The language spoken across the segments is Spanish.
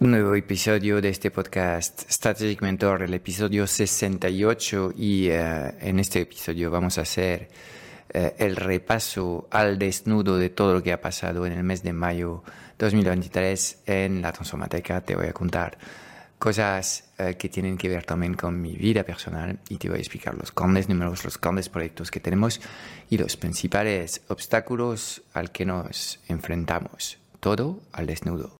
Un nuevo episodio de este podcast Strategic Mentor, el episodio 68 y eh, en este episodio vamos a hacer eh, el repaso al desnudo de todo lo que ha pasado en el mes de mayo 2023 en la Transformateca. Te voy a contar cosas eh, que tienen que ver también con mi vida personal y te voy a explicar los grandes números, los grandes proyectos que tenemos y los principales obstáculos al que nos enfrentamos. Todo al desnudo.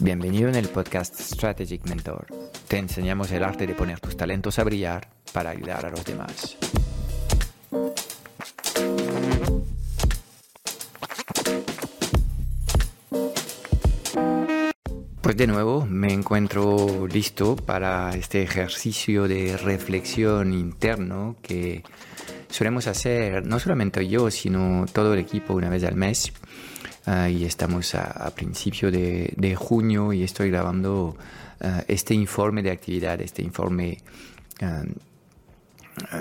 Bienvenido en el podcast Strategic Mentor. Te enseñamos el arte de poner tus talentos a brillar para ayudar a los demás. Pues de nuevo me encuentro listo para este ejercicio de reflexión interno que solemos hacer no solamente yo, sino todo el equipo una vez al mes Ah, y estamos a, principio de, junio y estoy grabando ah, este informe de actividad, este informe ah,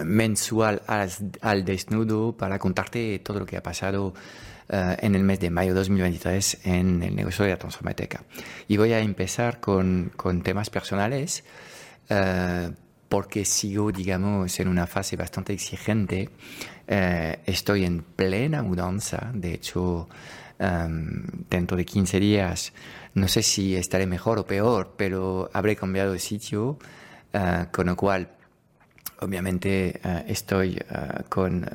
mensual al, desnudo para contarte todo lo que ha pasado en el mes de mayo 2023 en el negocio de la Transformateca. Y voy a empezar con, con temas personales porque sigo, digamos, en una fase bastante exigente. estoy en plena mudanza, de hecho, dentro de 15 días, no sé si estaré mejor o peor, pero habré cambiado de sitio, ah, con lo cual, obviamente, ah, estoy ah, con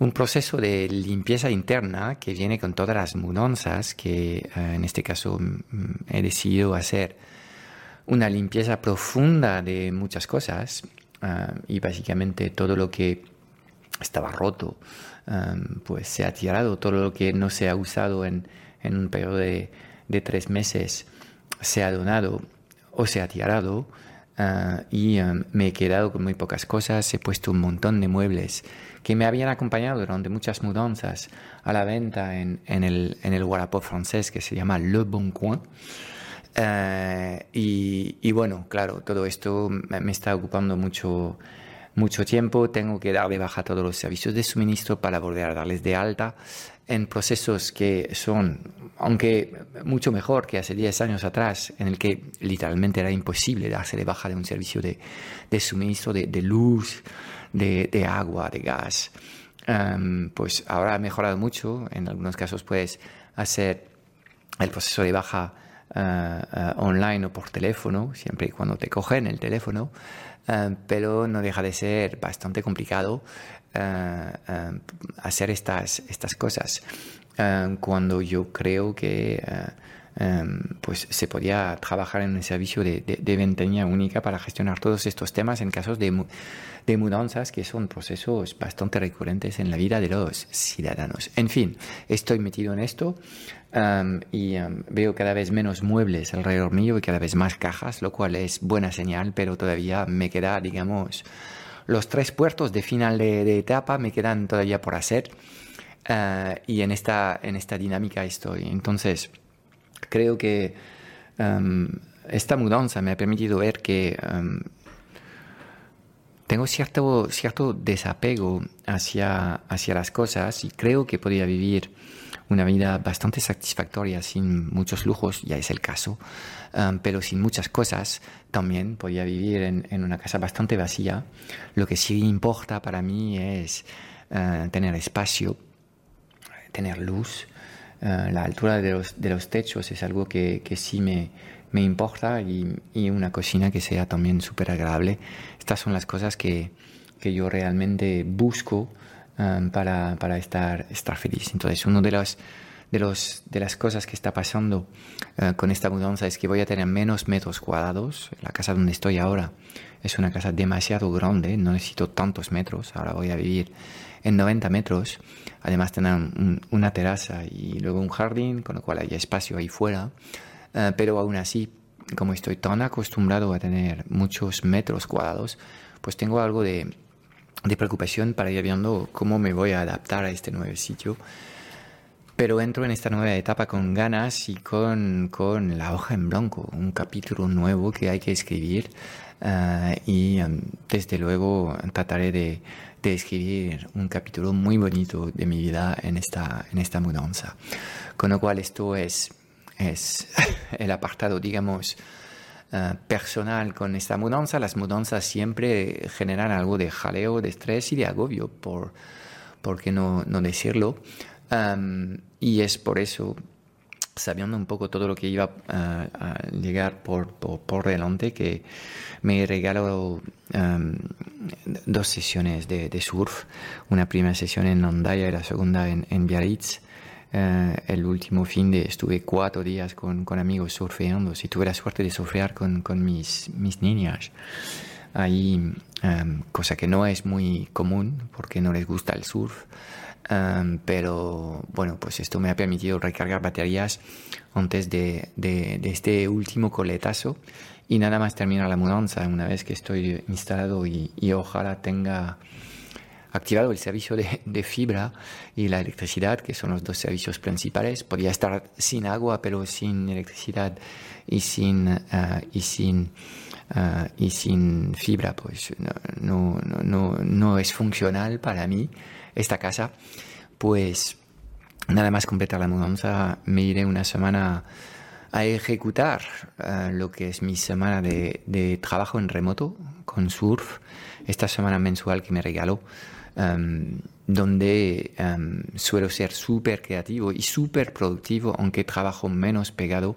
un proceso de limpieza interna que viene con todas las mudanzas que en este caso he decidido hacer. Una limpieza profunda de muchas cosas y básicamente todo lo que estaba roto, pues se ha tirado todo lo que no se ha usado en, un periodo de, tres meses, se ha donado o se ha tirado ah, y me he quedado con muy pocas cosas, he puesto un montón de muebles que me habían acompañado durante muchas mudanzas a la venta en, el, en el Wallapop francés que se llama Le Bon Coin. Ah, y, y, bueno, claro, todo esto me está ocupando mucho mucho tiempo, tengo que dar de baja todos los servicios de suministro para volver a darles de alta en procesos que son, aunque mucho mejor que hace 10 años atrás, en el que literalmente era imposible darse de baja de un servicio de, suministro de, luz, de, agua, de gas. Em, pues ahora ha mejorado mucho, en algunos casos puedes hacer el proceso de baja eh, online o por teléfono, siempre y cuando te cogen el teléfono. Eh, pero no deja de ser bastante complicado hacer estas, estas cosas cuando yo creo que pues se podía trabajar en un servicio de, de, ventanilla única para gestionar todos estos temas en casos de, de, mudanzas que son procesos bastante recurrentes en la vida de los ciudadanos. En fin, estoy metido en esto y veo cada vez menos muebles alrededor mío y cada vez más cajas, lo cual es buena señal, pero todavía me queda, digamos, los tres puertos de final de, etapa me quedan todavía por hacer ah, y en esta, en esta dinámica estoy. Entonces, creo que esta mudanza me ha permitido ver que tengo cierto, cierto desapego hacia, hacia las cosas y creo que podría vivir una vida bastante satisfactoria sin muchos lujos, ya es el caso, um, pero sin muchas cosas también podía vivir en, una casa bastante vacía. Lo que sí importa para mí es uh, tener espacio, tener luz. Uh, la altura de los, de los, techos es algo que, que sí me, me importa y, y, una cocina que sea también súper agradable. Estas son las cosas que, que yo realmente busco Um, para, estar, estar feliz. Entonces, uno de los, de, las cosas que está pasando eh, con esta mudanza es que voy a tener menos metros cuadrados. La casa donde estoy ahora es una casa demasiado grande, no necesito tantos metros. Ahora voy a vivir en 90 metros. Además tener una terraza y luego un jardín, con lo cual hay espacio ahí fuera. Eh, pero aún así, como estoy tan acostumbrado a tener muchos metros cuadrados, pues tengo algo de, de preocupación para ir viendo cómo me voy a adaptar a este nuevo sitio pero entro en esta nueva etapa con ganas y con, con la hoja en blanco, un capítulo nuevo que hay que escribir eh, y em, desde luego trataré de, de, escribir un capítulo muy bonito de mi vida en esta, en esta mudanza. Con lo cual esto es, es el apartado, digamos, uh, personal con esta mudanza. Las mudanzas siempre generan algo de jaleo, de estrés y de agobio, por, por qué no, no decirlo y es por eso, sabiendo un poco todo lo que iba a, llegar por, por, delante, que me regaló dos sesiones de, surf. Una primera sesión en Nandaya y la segunda en, en Biarritz. Eh, el último fin de estuve cuatro días con, con, amigos surfeando. Si tuve la suerte de surfear con, con mis, mis niñas. Ahí, cosa que no es muy común porque no les gusta el surf pero bueno, pues esto me ha permitido recargar baterías antes de, de, este último coletazo y nada más terminar la mudanza una vez que estoy instalado y, ojalá tenga activado el servicio de, de, fibra y la electricidad, que son los dos servicios principales. Podría estar sin agua, pero sin electricidad y sin, uh, y sin, uh, y sin fibra, pues no, no, no, no es funcional para mí esta casa, pues nada más completar la mudanza, me iré una semana a ejecutar eh, lo que es mi semana de, trabajo en remoto con surf, esta semana mensual que me regaló, em, donde em, suelo ser súper creativo y súper productivo, aunque trabajo menos pegado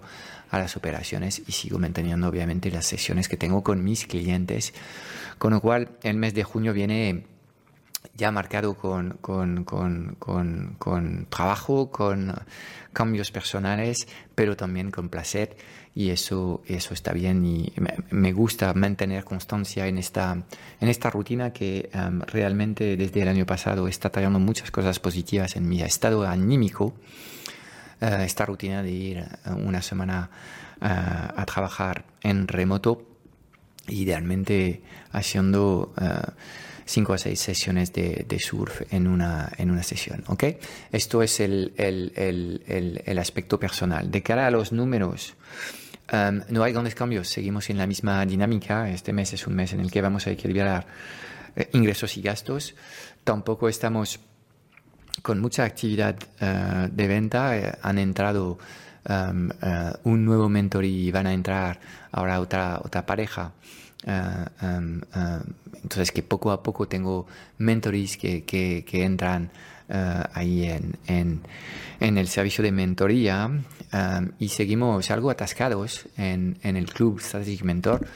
a las operaciones y sigo manteniendo obviamente las sesiones que tengo con mis clientes, con lo cual el mes de junio viene ya marcado con, con, con, con, trabajo, con cambios personales, pero también con placer y eso, eso está bien y me, gusta mantener constancia en esta, en esta rutina que um, realmente desde el año pasado está trayendo muchas cosas positivas en mi estado anímico. Uh, esta rutina de ir una semana uh, a trabajar en remoto, idealmente haciendo... Uh, cinco o seis sesiones de, surf en una, en una sesión. ¿ok? Esto es el, el, el, el aspecto personal. De cara a los números, um, no hay grandes cambios, seguimos en la misma dinámica. Este mes es un mes en el que vamos a equilibrar eh, ingresos y gastos. Tampoco estamos con mucha actividad uh, de venta. Eh, han entrado um, uh, un nuevo mentor y van a entrar ahora otra, otra pareja Ah, ah, entonces que poco a poco tengo mentores que, que, que entran ah, ahí en, en, en, el servicio de mentoría y seguimos algo atascados en, en el club Strategic Mentor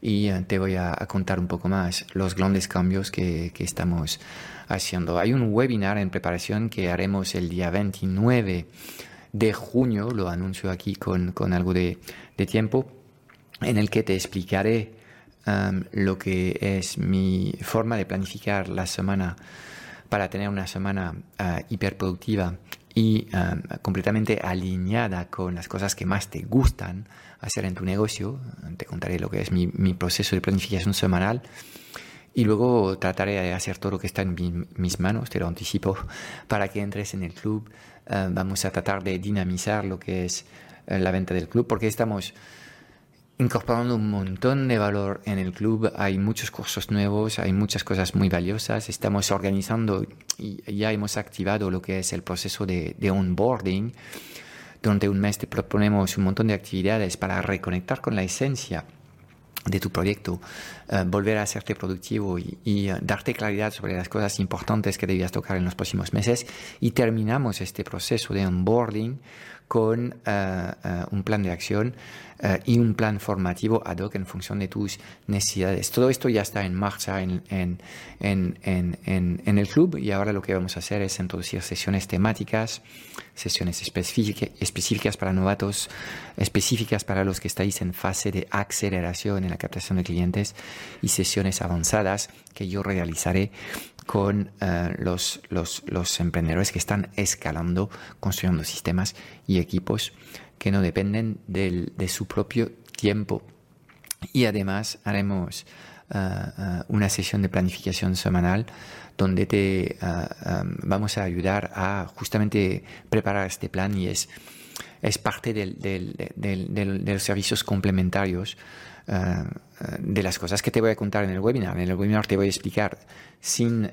y te voy a, contar un poco más los grandes cambios que, que, estamos haciendo. Hay un webinar en preparación que haremos el día 29 de junio, lo anuncio aquí con, con algo de, de tiempo, en el que te explicaré lo que es mi forma de planificar la semana para tener una semana uh, hiperproductiva y completamente alineada con las cosas que más te gustan hacer en tu negocio. Te contaré lo que es mi, proceso de planificación semanal y luego trataré de hacer todo lo que está en mis manos, te lo anticipo, para que entres en el club. vamos a tratar de dinamizar lo que es eh, la venta del club porque estamos incorporando un montón de valor en el club. Hay muchos cursos nuevos, hay muchas cosas muy valiosas. Estamos organizando y ya hemos activado lo que es el proceso de, onboarding. Durante un mes te proponemos un montón de actividades para reconectar con la esencia de tu proyecto, eh, volver a hacerte productivo y, y, eh, darte claridad sobre las cosas importantes que debías tocar en los próximos meses. Y terminamos este proceso de onboarding con un plan de acción eh, y un plan formativo ad hoc en función de tus necesidades. Todo esto ya está en marcha en, el club y ahora lo que vamos a hacer es introducir sesiones temáticas, sesiones específicas para novatos, específicas para los que estáis en fase de aceleración en la captación de clientes y sesiones avanzadas que yo realizaré con eh, los, los, emprendedores que están escalando, construyendo sistemas y equipos que no dependen de su propio tiempo. Y además haremos uh, uh, una sesión de planificación semanal donde te vamos a ayudar a justamente preparar este plan y es, es parte del, del, de los servicios complementarios de las cosas que te voy a contar en el webinar. En el webinar te voy a explicar sin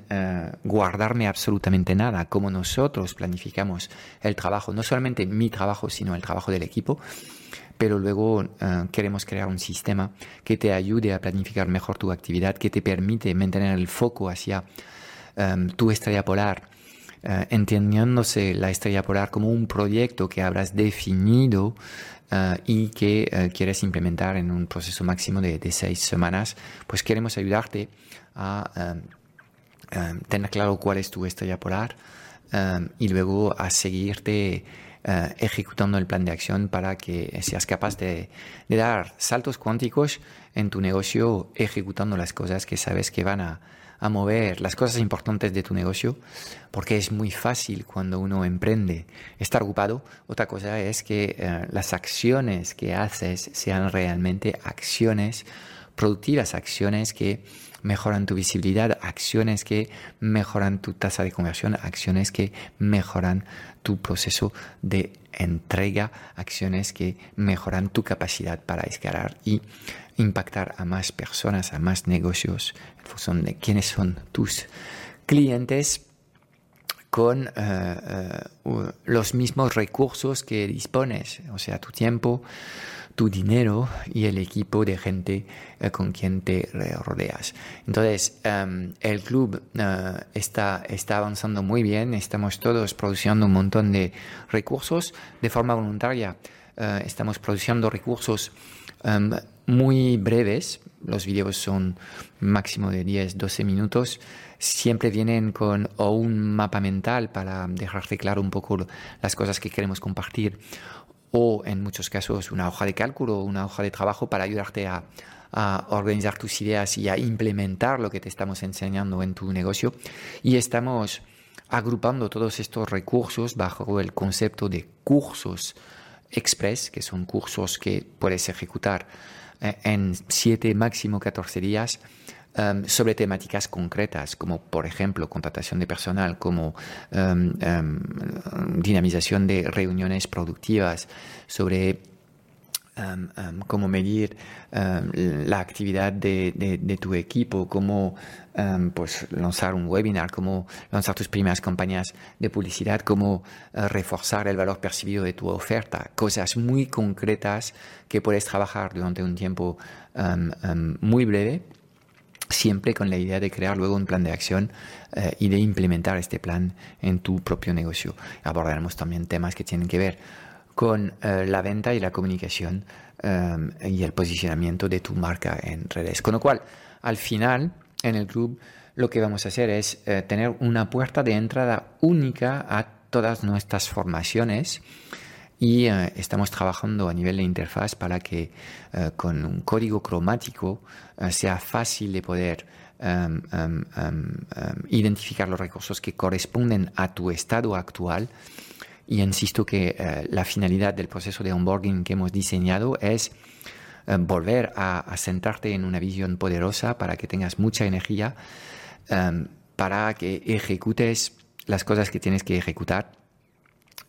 guardarme absolutamente nada cómo nosotros planificamos el trabajo, no solamente mi trabajo, sino el trabajo del equipo pero luego queremos crear un sistema que te ayude a planificar mejor tu actividad, que te permite mantener el foco hacia tu estrella polar, entendiéndose la estrella polar como un proyecto que habrás definido Uh, y que uh, quieres implementar en un proceso máximo de, de, seis semanas, pues queremos ayudarte a tener claro cuál es tu estrella polar y luego a seguirte ejecutando el plan de acción para que seas capaz de, de, dar saltos cuánticos en tu negocio ejecutando las cosas que sabes que van a, a mover las cosas importantes de tu negocio, porque es muy fácil cuando uno emprende estar ocupado. Otra cosa es que eh, las acciones que haces sean realmente acciones productivas, acciones que mejoran tu visibilidad, acciones que mejoran tu tasa de conversión, acciones que mejoran tu proceso de entrega, acciones que mejoran tu capacidad para escalar y impactar a más personas, a más negocios, en función de quiénes son tus clientes con eh, eh, los mismos recursos que dispones, o sea, tu tiempo, tu dinero y el equipo de gente eh, con quien te rodeas. Entonces, em, el club está, está avanzando muy bien, estamos todos produciendo un montón de recursos de forma voluntaria. estamos produciendo recursos em, muy breves, los videos son máximo de 10, 12 minutos, siempre vienen con o un mapa mental para dejarte claro un poco las cosas que queremos compartir o en muchos casos una hoja de cálculo o una hoja de trabajo para ayudarte a, a organizar tus ideas y a implementar lo que te estamos enseñando en tu negocio. Y estamos agrupando todos estos recursos bajo el concepto de cursos express, que son cursos que puedes ejecutar eh, en 7, máximo 14 días um, sobre temáticas concretas, como por ejemplo contratación de personal, como um, um, dinamización de reuniones productivas, sobre cómo medir la actividad de, tu equipo, cómo pues, lanzar un webinar, cómo lanzar tus primeras campañas de publicidad, cómo uh, reforzar el valor percibido de tu oferta, cosas muy concretas que puedes trabajar durante un tiempo muy breve siempre con la idea de crear luego un plan de acción uh, y de implementar este plan en tu propio negocio. Abordaremos también temas que tienen que ver con eh, la venta y la comunicación em, y el posicionamiento de tu marca en redes. Con lo cual, al final, en el club, lo que vamos a hacer es eh, tener una puerta de entrada única a todas nuestras formaciones y eh, estamos trabajando a nivel de interfaz para que con un código cromático sea fácil de poder em, em, identificar los recursos que corresponden a tu estado actual. Y insisto que eh, la finalidad del proceso de onboarding que hemos diseñado es eh, volver a, sentarte en una visión poderosa para que tengas mucha energía, em, para que ejecutes las cosas que tienes que ejecutar,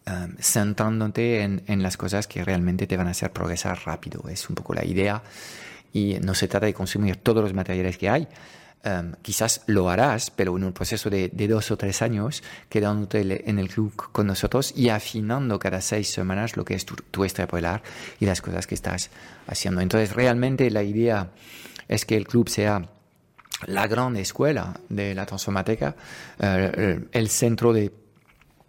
um, centrándote en, en, las cosas que realmente te van a hacer progresar rápido. Es un poco la idea y no se trata de consumir todos los materiales que hay, Em, quizás lo harás, pero en un proceso de, dos o tres años, quedándote en el club con nosotros y afinando cada seis semanas lo que es tu, tu polar y las cosas que estás haciendo. Entonces, realmente la idea es que el club sea la gran escuela de la transformateca, eh, el centro de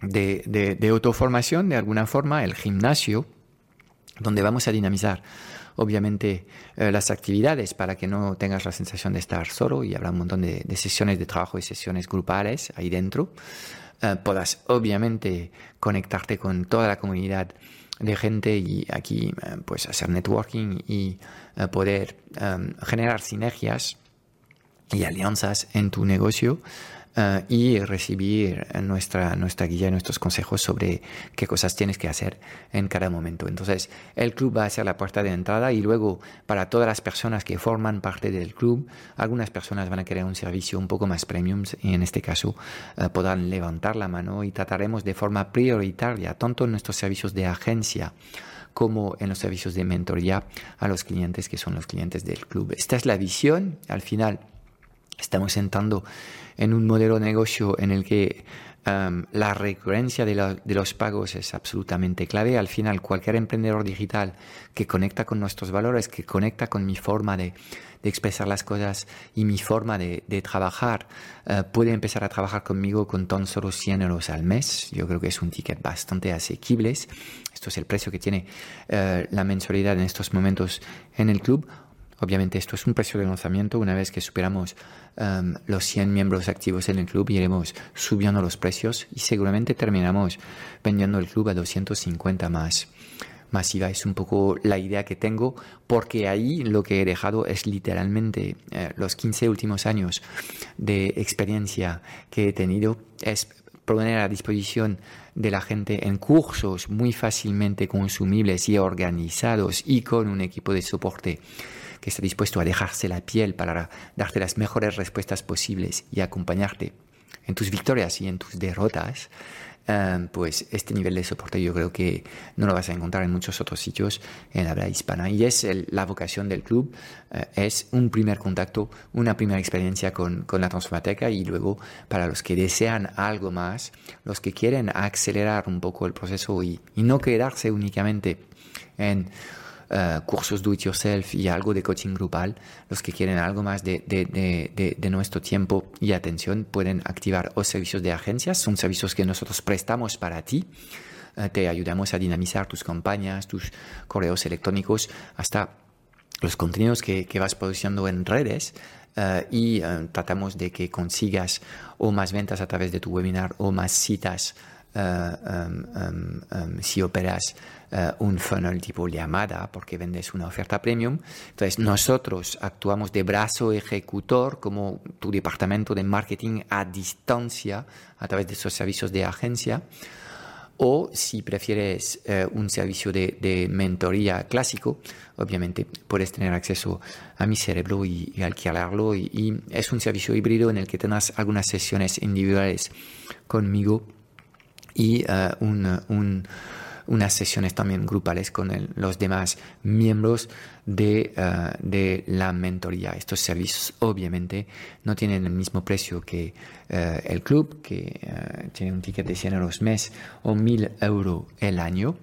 de, de, autoformación de alguna forma, el gimnasio, donde vamos a dinamizar obviamente eh, las actividades para que no tengas la sensación de estar solo y habrá un montón de, sesiones de trabajo y sesiones grupales ahí dentro. Eh, puedas obviamente conectarte con toda la comunidad de gente y aquí eh, pues hacer networking y poder generar sinergias y alianzas en tu negocio eh, y recibir nuestra, nuestra guía nuestros consejos sobre qué cosas tienes que hacer en cada momento. Entonces, el club va a ser la puerta de entrada y luego para todas las personas que forman parte del club, algunas personas van a querer un servicio un poco más premium y en este caso eh, podrán levantar la mano y trataremos de forma prioritaria tanto en nuestros servicios de agencia como en los servicios de mentoría a los clientes que son los clientes del club. Esta es la visión. Al final, estamos entrando en un modelo de negocio en el que um, la recurrencia de, los pagos es absolutamente clave. Al final, cualquier emprendedor digital que conecta con nuestros valores, que conecta con mi forma de, expresar las cosas y mi forma de, trabajar, uh, puede empezar a trabajar conmigo con tan solo 100 euros al mes. Yo creo que es un ticket bastante asequible. Esto es el precio que tiene uh, la mensualidad en estos momentos en el club Obviamente esto es un precio de lanzamiento. Una vez que superamos um, los 100 miembros activos en el club, iremos subiendo los precios y seguramente terminamos vendiendo el club a 250 más. Masiva es un poco la idea que tengo porque ahí lo que he dejado es literalmente eh, los 15 últimos años de experiencia que he tenido es poner a disposición de la gente en cursos muy fácilmente consumibles y organizados y con un equipo de soporte que está dispuesto a dejarse la piel para darte las mejores respuestas posibles y acompañarte en tus victorias y en tus derrotas, eh, pues este nivel de soporte yo creo que no lo vas a encontrar en muchos otros sitios en habla hispana. Y es la vocación del club, eh, es un primer contacto, una primera experiencia con, con la Transformateca y luego para los que desean algo más, los que quieren acelerar un poco el proceso y, y no quedarse únicamente en eh, cursos do it yourself y algo de coaching grupal, los que quieren algo más de, de, nuestro tiempo y atención pueden activar los servicios de agencias. Son servicios que nosotros prestamos para ti. Eh, te ayudamos a dinamizar tus campañas, tus correos electrónicos, hasta los contenidos que, que vas produciendo en redes eh, y tratamos de que consigas o más ventas a través de tu webinar o más citas um, um, si operas uh, un funnel tipo llamada porque vendes una oferta premium. Entonces nosotros actuamos de brazo ejecutor como tu departamento de marketing a distancia a través de esos servicios de agencia. O si prefieres uh, un servicio de, mentoría clásico, obviamente puedes tener acceso a mi cerebro y, alquilarlo. Y, y, es un servicio híbrido en el que tendrás algunas sesiones individuales conmigo y uh, un, un, unas sesiones también grupales con el, los demás miembros de, uh, de, la mentoría. Estos servicios obviamente no tienen el mismo precio que uh, el club, que tiene un ticket de 100 euros mes o 1000 euros el año.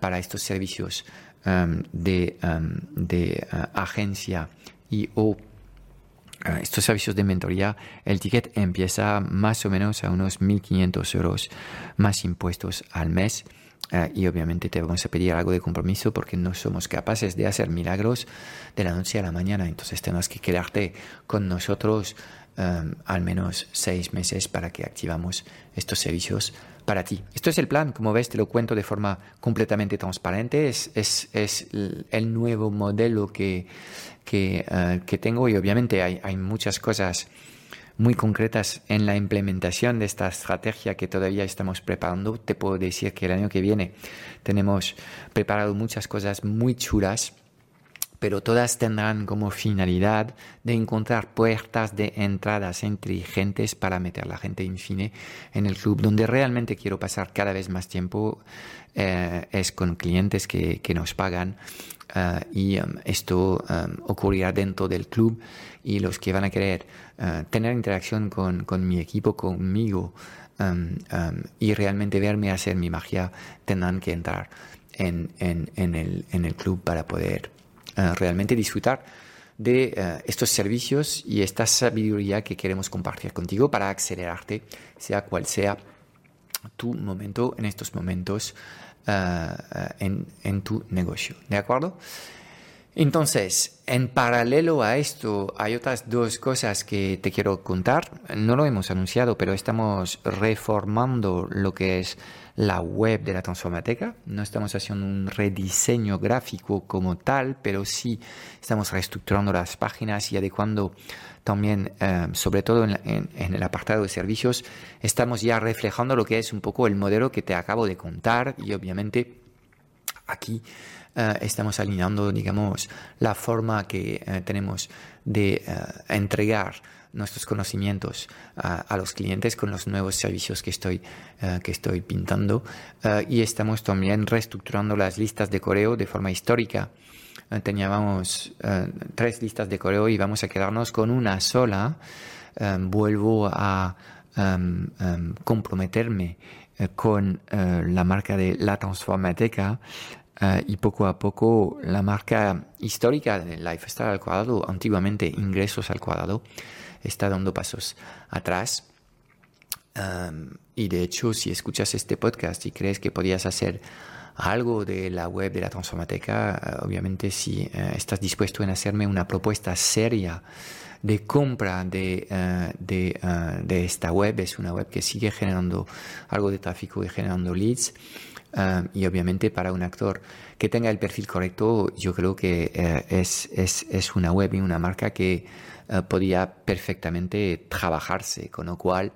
Para estos servicios de, agencia y o estos servicios de mentoría, el ticket empieza más o menos a unos 1.500 euros más impuestos al mes. Ah, y obviamente te vamos a pedir algo de compromiso porque no somos capaces de hacer milagros de la noche a la mañana. Entonces tenemos que quedarte con nosotros al menos seis meses para que activamos estos servicios para ti. Esto es el plan, como ves, te lo cuento de forma completamente transparente. Es, es, es el nuevo modelo que, eh, que, tengo y obviamente hay, hay, muchas cosas muy concretas en la implementación de esta estrategia que todavía estamos preparando. Te puedo decir que el año que viene tenemos preparado muchas cosas muy chulas pero todas tendrán como finalidad de encontrar puertas de entradas inteligentes para meter la gente en fin en el club. Donde realmente quiero pasar cada vez más tiempo eh, es con clientes que, que nos pagan Uh, y um, esto um, ocurrirá dentro del club. Y los que van a querer uh, tener interacción con, con, mi equipo, conmigo um, y realmente verme hacer mi magia tendrán que entrar en, en, el, en el, club para poder uh, realmente disfrutar de estos servicios y esta sabiduría que queremos compartir contigo para acelerarte, sea cual sea tu momento en estos momentos en, en tu negocio. ¿De acuerdo? Entonces, en paralelo a esto, hay otras dos cosas que te quiero contar. No lo hemos anunciado, pero estamos reformando lo que es la web de la Transformateca. No estamos haciendo un rediseño gráfico como tal, pero sí estamos reestructurando las páginas y adecuando también, eh, sobre todo en, el apartado de servicios, estamos ya reflejando lo que es un poco el modelo que te acabo de contar y obviamente aquí eh, estamos alineando, digamos, la forma que eh, tenemos de entregar nuestros conocimientos a los clientes con los nuevos servicios que estoy, que estoy pintando y estamos también reestructurando las listas de correo de forma histórica. teníamos tres listas de correo y vamos a quedarnos con una sola. vuelvo a comprometerme con la marca de La Transformateca eh, y poco a poco la marca histórica de Lifestyle al cuadrado, antiguamente ingresos al cuadrado, está dando pasos atrás. y de hecho, si escuchas este podcast y crees que podías hacer algo de la web de la Transformateca, eh, obviamente si eh, estás dispuesto en hacerme una propuesta seria de compra de, de, de, esta web, es una web que sigue generando algo de tráfico y generando leads, y obviamente para un actor que tenga el perfil correcto, yo creo que eh, es, es, es, una web y una marca que uh, podía perfectamente trabajarse, con lo cual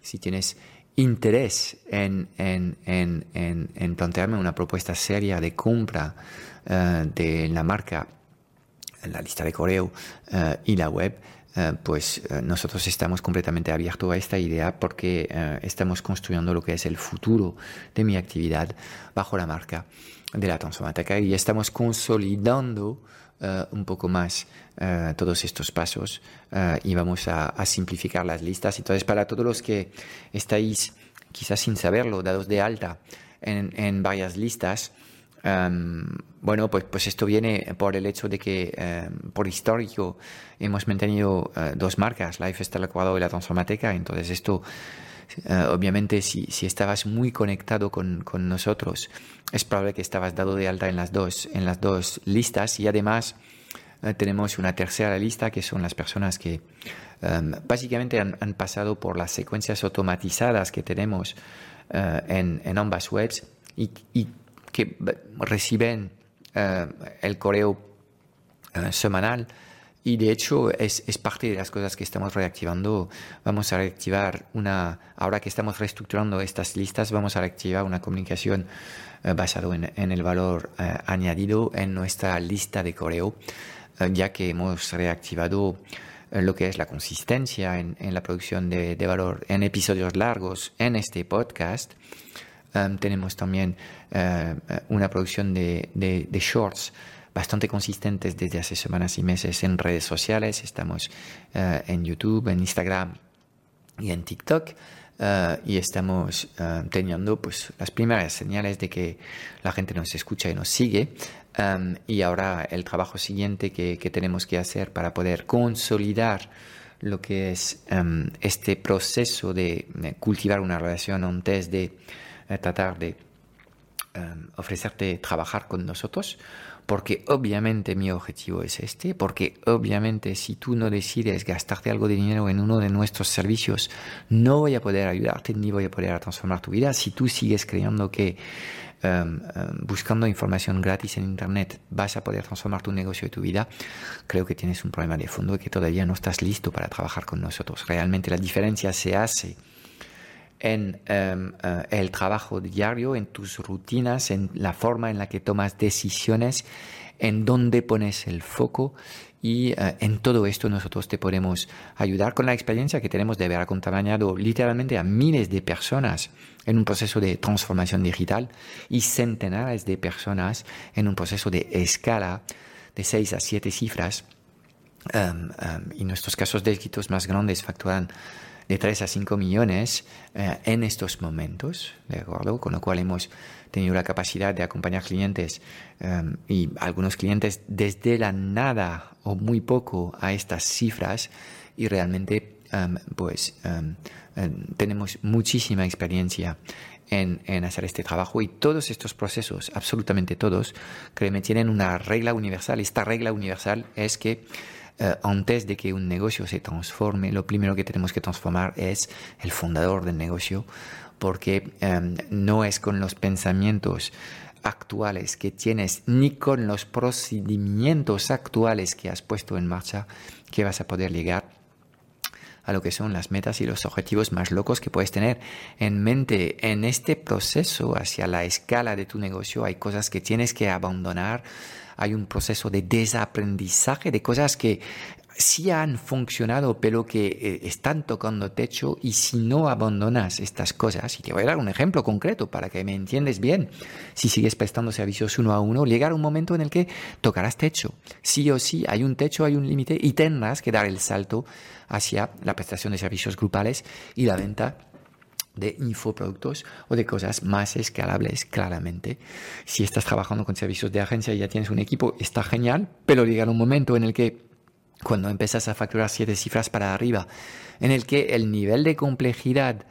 si tienes interés en, en, en, en plantearme una propuesta seria de compra uh, de la marca, la lista de correo y la web, eh, pues eh, nosotros estamos completamente abiertos a esta idea porque eh, estamos construyendo lo que es el futuro de mi actividad bajo la marca de la Transformateca y estamos consolidando un poco más todos estos pasos y vamos a, simplificar las listas. Entonces, para todos los que estáis quizás sin saberlo, dados de alta en, en varias listas, Em, bueno, pues, pues esto viene por el hecho de que, em, por histórico, hemos mantenido eh, dos marcas, Lifestyle Ecuador y la Transformateca. Entonces, esto, eh, obviamente, si, si, estabas muy conectado con, con, nosotros, es probable que estabas dado de alta en las dos, en las dos listas. Y además, eh, tenemos una tercera lista que son las personas que em, básicamente han, pasado por las secuencias automatizadas que tenemos en, en, ambas webs y, que reciben eh, el correo eh, semanal y de hecho es, es, parte de las cosas que estamos reactivando. Vamos a reactivar una, ahora que estamos reestructurando estas listas, vamos a reactivar una comunicación eh, basada en, en, el valor añadido en nuestra lista de correo, ya que hemos reactivado lo que es la consistencia en, en la producción de, de, valor en episodios largos en este podcast. Tenemos también una producción de, de, shorts bastante consistentes desde hace semanas y meses en redes sociales. Estamos uh, en YouTube, en Instagram y en TikTok. Uh, y estamos teniendo pues las primeras señales de que la gente nos escucha y nos sigue um, y ahora el trabajo siguiente que, que, tenemos que hacer para poder consolidar lo que es um, este proceso de, cultivar una relación antes de eh, tratar de em, ofrecerte trabajar con nosotros, porque obviamente mi objetivo es este, porque obviamente si tú no decides gastarte algo de dinero en uno de nuestros servicios, no voy a poder ayudarte ni voy a poder transformar tu vida. Si tú sigues creyendo que em, em, buscando información gratis en Internet vas a poder transformar tu negocio y tu vida, creo que tienes un problema de fondo y que todavía no estás listo para trabajar con nosotros. Realmente la diferencia se hace en em, eh, el trabajo diario, en tus rutinas, en la forma en la que tomas decisiones, en dónde pones el foco y eh, en todo esto nosotros te podemos ayudar con la experiencia que tenemos de haber acompañado literalmente a miles de personas en un proceso de transformación digital y centenares de personas en un proceso de escala de 6 a 7 cifras. Em, em, y nuestros casos de éxitos más grandes facturan de 3 a 5 millones eh, en estos momentos, ¿de acuerdo? Con lo cual hemos tenido la capacidad de acompañar clientes em, y algunos clientes desde la nada o muy poco a estas cifras y realmente em, pues em, tenemos muchísima experiencia en, en, hacer este trabajo y todos estos procesos, absolutamente todos, créeme, tienen una regla universal. Esta regla universal es que eh, antes de que un negocio se transforme, lo primero que tenemos que transformar es el fundador del negocio, porque em, no es con los pensamientos actuales que tienes ni con los procedimientos actuales que has puesto en marcha que vas a poder llegar a lo que son las metas y los objetivos más locos que puedes tener en mente. En este proceso hacia la escala de tu negocio hay cosas que tienes que abandonar, hay un proceso de desaprendizaje de cosas que sí han funcionado, pero que eh, están tocando techo y si no abandonas estas cosas, y te voy a dar un ejemplo concreto para que me entiendes bien, si sigues prestando servicios uno a uno, llegará un momento en el que tocarás techo. Sí o sí, hay un techo, hay un límite y tendrás que dar el salto hacia la prestación de servicios grupales y la venta de infoproductos o de cosas más escalables, claramente. Si estás trabajando con servicios de agencia y ya tienes un equipo, está genial, pero llega un momento en el que cuando empiezas a facturar siete cifras para arriba, en el que el nivel de complejidad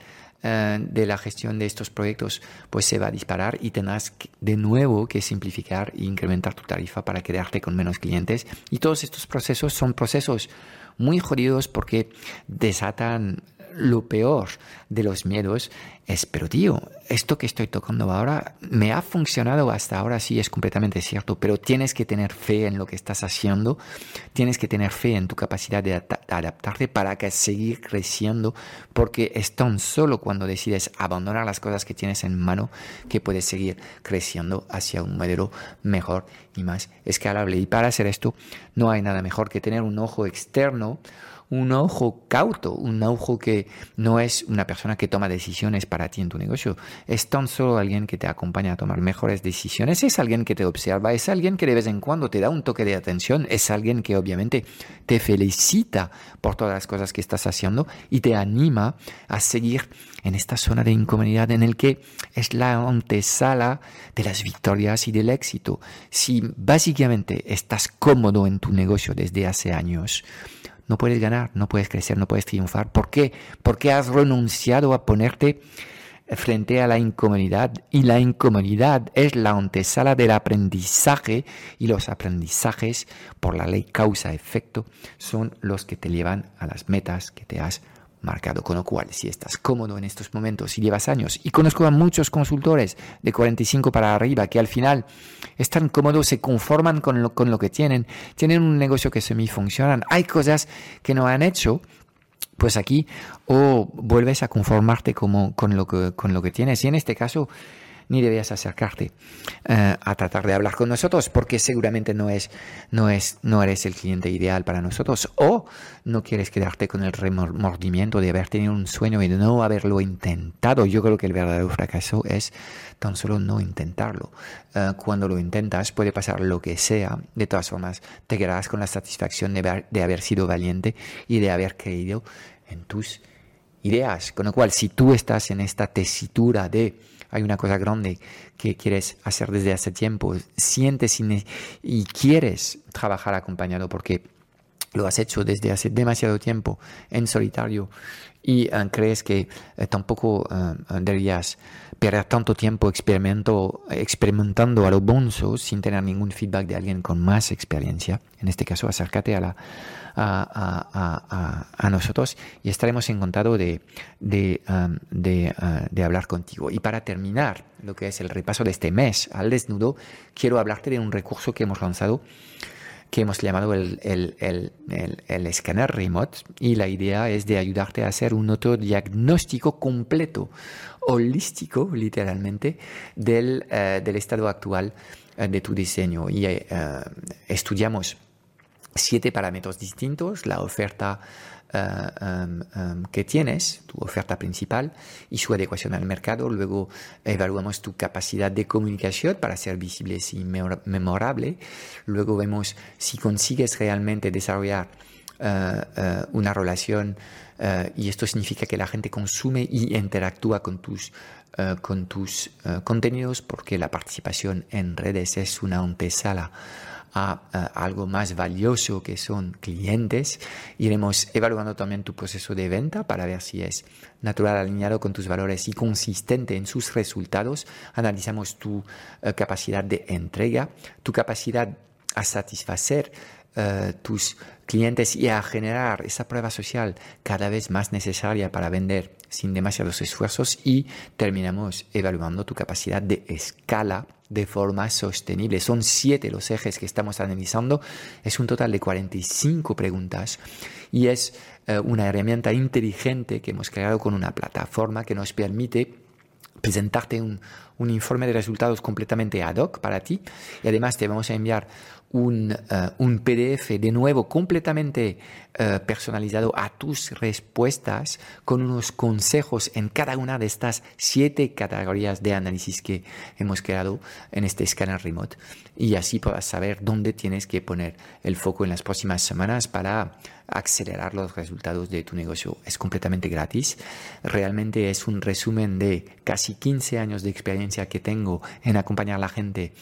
eh, de la gestión de estos proyectos pues se va a disparar y tendrás de nuevo que simplificar e incrementar tu tarifa para quedarte con menos clientes. Y todos estos procesos son procesos muy jodidos porque desatan lo peor de los miedos es, pero tío, esto que estoy tocando ahora me ha funcionado hasta ahora, sí es completamente cierto, pero tienes que tener fe en lo que estás haciendo, tienes que tener fe en tu capacidad de adaptarte para que seguir creciendo, porque es tan solo cuando decides abandonar las cosas que tienes en mano que puedes seguir creciendo hacia un modelo mejor y más escalable. Y para hacer esto no hay nada mejor que tener un ojo externo un ojo cauto, un ojo que no es una persona que toma decisiones para ti en tu negocio, es tan solo alguien que te acompaña a tomar mejores decisiones, es alguien que te observa, es alguien que de vez en cuando te da un toque de atención, es alguien que obviamente te felicita por todas las cosas que estás haciendo y te anima a seguir en esta zona de incomodidad en el que es la antesala de las victorias y del éxito. Si básicamente estás cómodo en tu negocio desde hace años, no puedes ganar, no puedes crecer, no puedes triunfar. ¿Por qué? Porque has renunciado a ponerte frente a la incomodidad y la incomodidad es la antesala del aprendizaje y los aprendizajes por la ley causa-efecto son los que te llevan a las metas que te has marcado. Con lo cual, si estás cómodo en estos momentos y llevas años, y conozco a muchos consultores de 45 para arriba que al final están cómodos, se conforman con lo, con lo que tienen, tienen un negocio que semi funcionan, hay cosas que no han hecho, pues aquí o vuelves a conformarte como, con, lo que, con lo que tienes. Y en este caso, ni debías acercarte eh, a tratar de hablar con nosotros porque seguramente no es, no es, no eres el cliente ideal para nosotros o no quieres quedarte con el remordimiento de haber tenido un sueño y de no haberlo intentado. Yo creo que el verdadero fracaso es tan solo no intentarlo. Eh, cuando lo intentas puede pasar lo que sea. De todas formas, te quedarás con la satisfacción de, de haber sido valiente y de haber creído en tus ideas. Con lo cual, si tú estás en esta tesitura de hay una cosa grande que quieres hacer desde hace tiempo, sientes y, quieres trabajar acompañado porque lo has hecho desde hace demasiado tiempo en solitario y eh, crees que eh, tampoco uh, deberías perder tanto tiempo experimentando a lo bonzo sin tener ningún feedback de alguien con más experiencia. En este caso, acércate a la, a, nosotros y estaremos encantados de, de, um, uh, de, hablar contigo. Y para terminar lo que es el repaso de este mes al desnudo, quiero hablarte de un recurso que hemos lanzado que hemos llamado el, el, el, el, escáner remote y la idea es de ayudarte a hacer un autodiagnóstico completo, holístico literalmente, del, uh, del estado actual uh, de tu diseño. Y estudiamos siete parámetros distintos, la oferta eh, em, em, que tienes, tu oferta principal y su adecuación al mercado. Luego evaluamos tu capacidad de comunicación para ser visible y memorable. Luego vemos si consigues realmente desarrollar eh, eh, una relación y esto significa que la gente consume y interactúa con tus con tus contenidos porque la participación en redes es una antesala a, algo más valioso que son clientes. Iremos evaluando también tu proceso de venta para ver si es natural, alineado con tus valores y consistente en sus resultados. Analizamos tu eh, capacidad de entrega, tu capacidad a satisfacer eh, tus clientes y a generar esa prueba social cada vez más necesaria para vender sin demasiados esfuerzos y terminamos evaluando tu capacidad de escala de forma sostenible. Son siete los ejes que estamos analizando. Es un total de 45 preguntas y es eh, una herramienta inteligente que hemos creado con una plataforma que nos permite presentarte un, un, informe de resultados completamente ad hoc para ti y además te vamos a enviar un, eh, un PDF de nuevo completamente eh, personalizado a tus respuestas con unos consejos en cada una de estas siete categorías de análisis que hemos creado en este escáner remote y así podrás saber dónde tienes que poner el foco en las próximas semanas para acelerar los resultados de tu negocio. Es completamente gratis. Realmente es un resumen de casi 15 años de experiencia que tengo en acompañar a la gente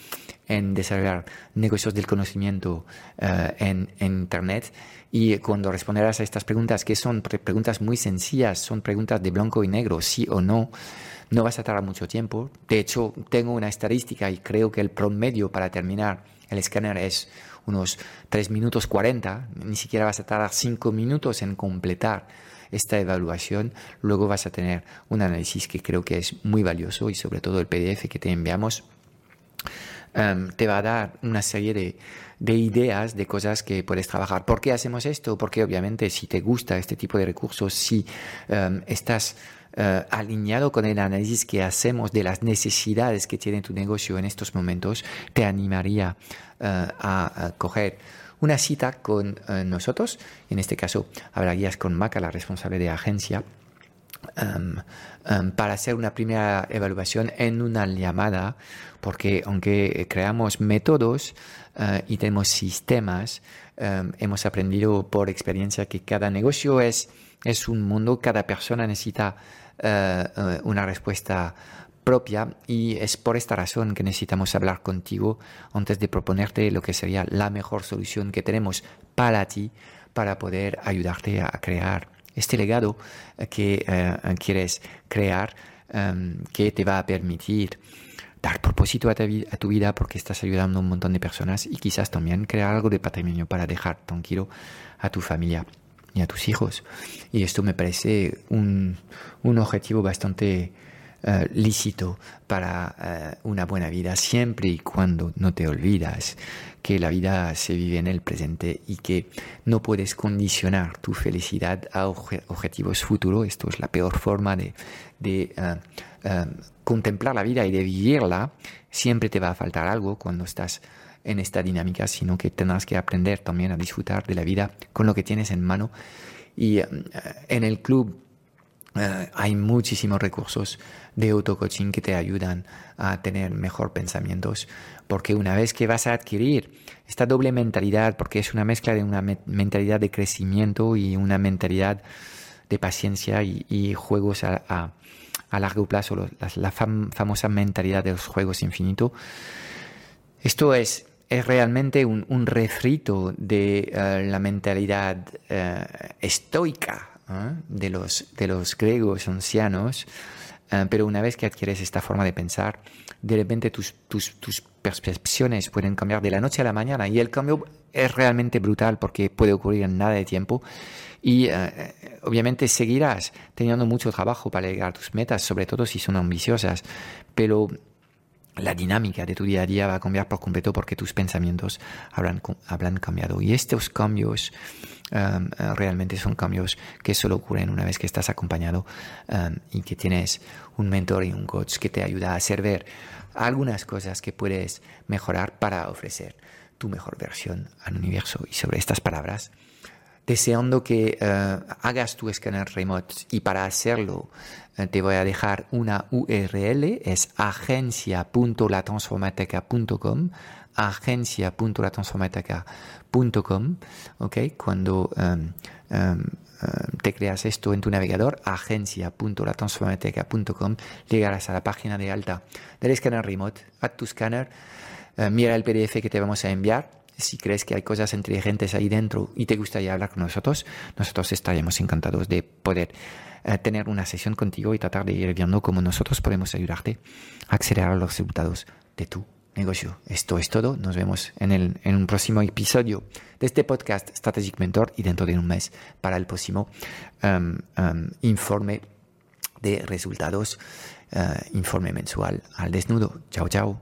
en desarrollar negocios del conocimiento eh, en, Internet. Y cuando responderás a estas preguntas, que son preguntas muy sencillas, son preguntas de blanco y negro, sí o no, no vas a tardar mucho tiempo. De hecho, tengo una estadística y creo que el promedio para terminar el escáner es unos 3 minutos 40, ni siquiera vas a tardar 5 minutos en completar esta evaluación, luego vas a tener un análisis que creo que es muy valioso y sobre todo el PDF que te enviamos em, te va a dar una serie de, de, ideas de cosas que puedes trabajar. ¿Por qué hacemos esto? Porque obviamente si te gusta este tipo de recursos, si em, estás eh, alineado con el análisis que hacemos de las necesidades que tiene tu negocio en estos momentos, te animaría eh, a, coger una cita con eh, nosotros. En este caso, hablarías con Maca, la responsable de agencia. Em, para hacer una primera evaluación en una llamada, porque aunque creamos métodos y tenemos sistemas, em, hemos aprendido por experiencia que cada negocio es, es un mundo, cada persona necesita eh, eh, una respuesta propia y es por esta razón que necesitamos hablar contigo antes de proponerte lo que sería la mejor solución que tenemos para ti para poder ayudarte a crear este legado que eh, quieres crear em, que te va a permitir dar propósito a, tu vida porque estás ayudando a un montón de personas y quizás también crear algo de patrimonio para dejar tranquilo a tu familia y a tus hijos. Y esto me parece un, un objetivo bastante eh, lícito para eh, una buena vida, siempre y cuando no te olvidas que la vida se vive en el presente y que no puedes condicionar tu felicidad a objetivos futuros. Esto es la peor forma de, de eh, contemplar la vida y de vivirla. Siempre te va a faltar algo cuando estás en esta dinámica, sino que tendrás que aprender también a disfrutar de la vida con lo que tienes en mano. Y eh, en el club eh, hay muchísimos recursos de auto-coaching que te ayudan a tener mejor pensamientos, porque una vez que vas a adquirir esta doble mentalidad, porque es una mezcla de una mentalidad de crecimiento y una mentalidad de paciencia y, juegos a, largo plazo, la, famosa mentalidad de los juegos infinitos, esto es es realmente un, refrito de eh, la mentalidad eh, estoica ¿eh? de, los, de los griegos ancianos, pero una vez que adquieres esta forma de pensar, de repente tus, tus, tus, percepciones pueden cambiar de la noche a la mañana y el cambio es realmente brutal porque puede ocurrir en nada de tiempo y obviamente seguirás teniendo mucho trabajo para llegar a tus metas, sobre todo si son ambiciosas, pero la dinámica de tu día a día va a cambiar por completo porque tus pensamientos habrán, habrán cambiado. Y estos cambios um, uh, realmente son cambios que solo ocurren una vez que estás acompañado um, y que tienes un mentor y un coach que te ayuda a hacer ver algunas cosas que puedes mejorar para ofrecer tu mejor versión al universo. Y sobre estas palabras, deseando que uh, hagas tu escáner remote y para hacerlo eh, te voy a dejar una URL, es agencia.latransformateca.com, agencia.latransformateca.com, ¿ok? Cuando um, um, te creas esto en tu navegador, agencia.latransformateca.com, llegarás a la página de alta del escáner remote, a tu escáner, eh, mira el PDF que te vamos a enviar, si crees que hay cosas inteligentes ahí dentro y te gustaría hablar con nosotros, nosotros estaríamos encantados de poder eh, tener una sesión contigo y tratar de ir viendo cómo nosotros podemos ayudarte a acelerar los resultados de tu negocio. Esto es todo. Nos vemos en, el, en un próximo episodio de este podcast Strategic Mentor y dentro de un mes para el próximo um, um, informe de resultados, uh, informe mensual al desnudo. Chao, chao.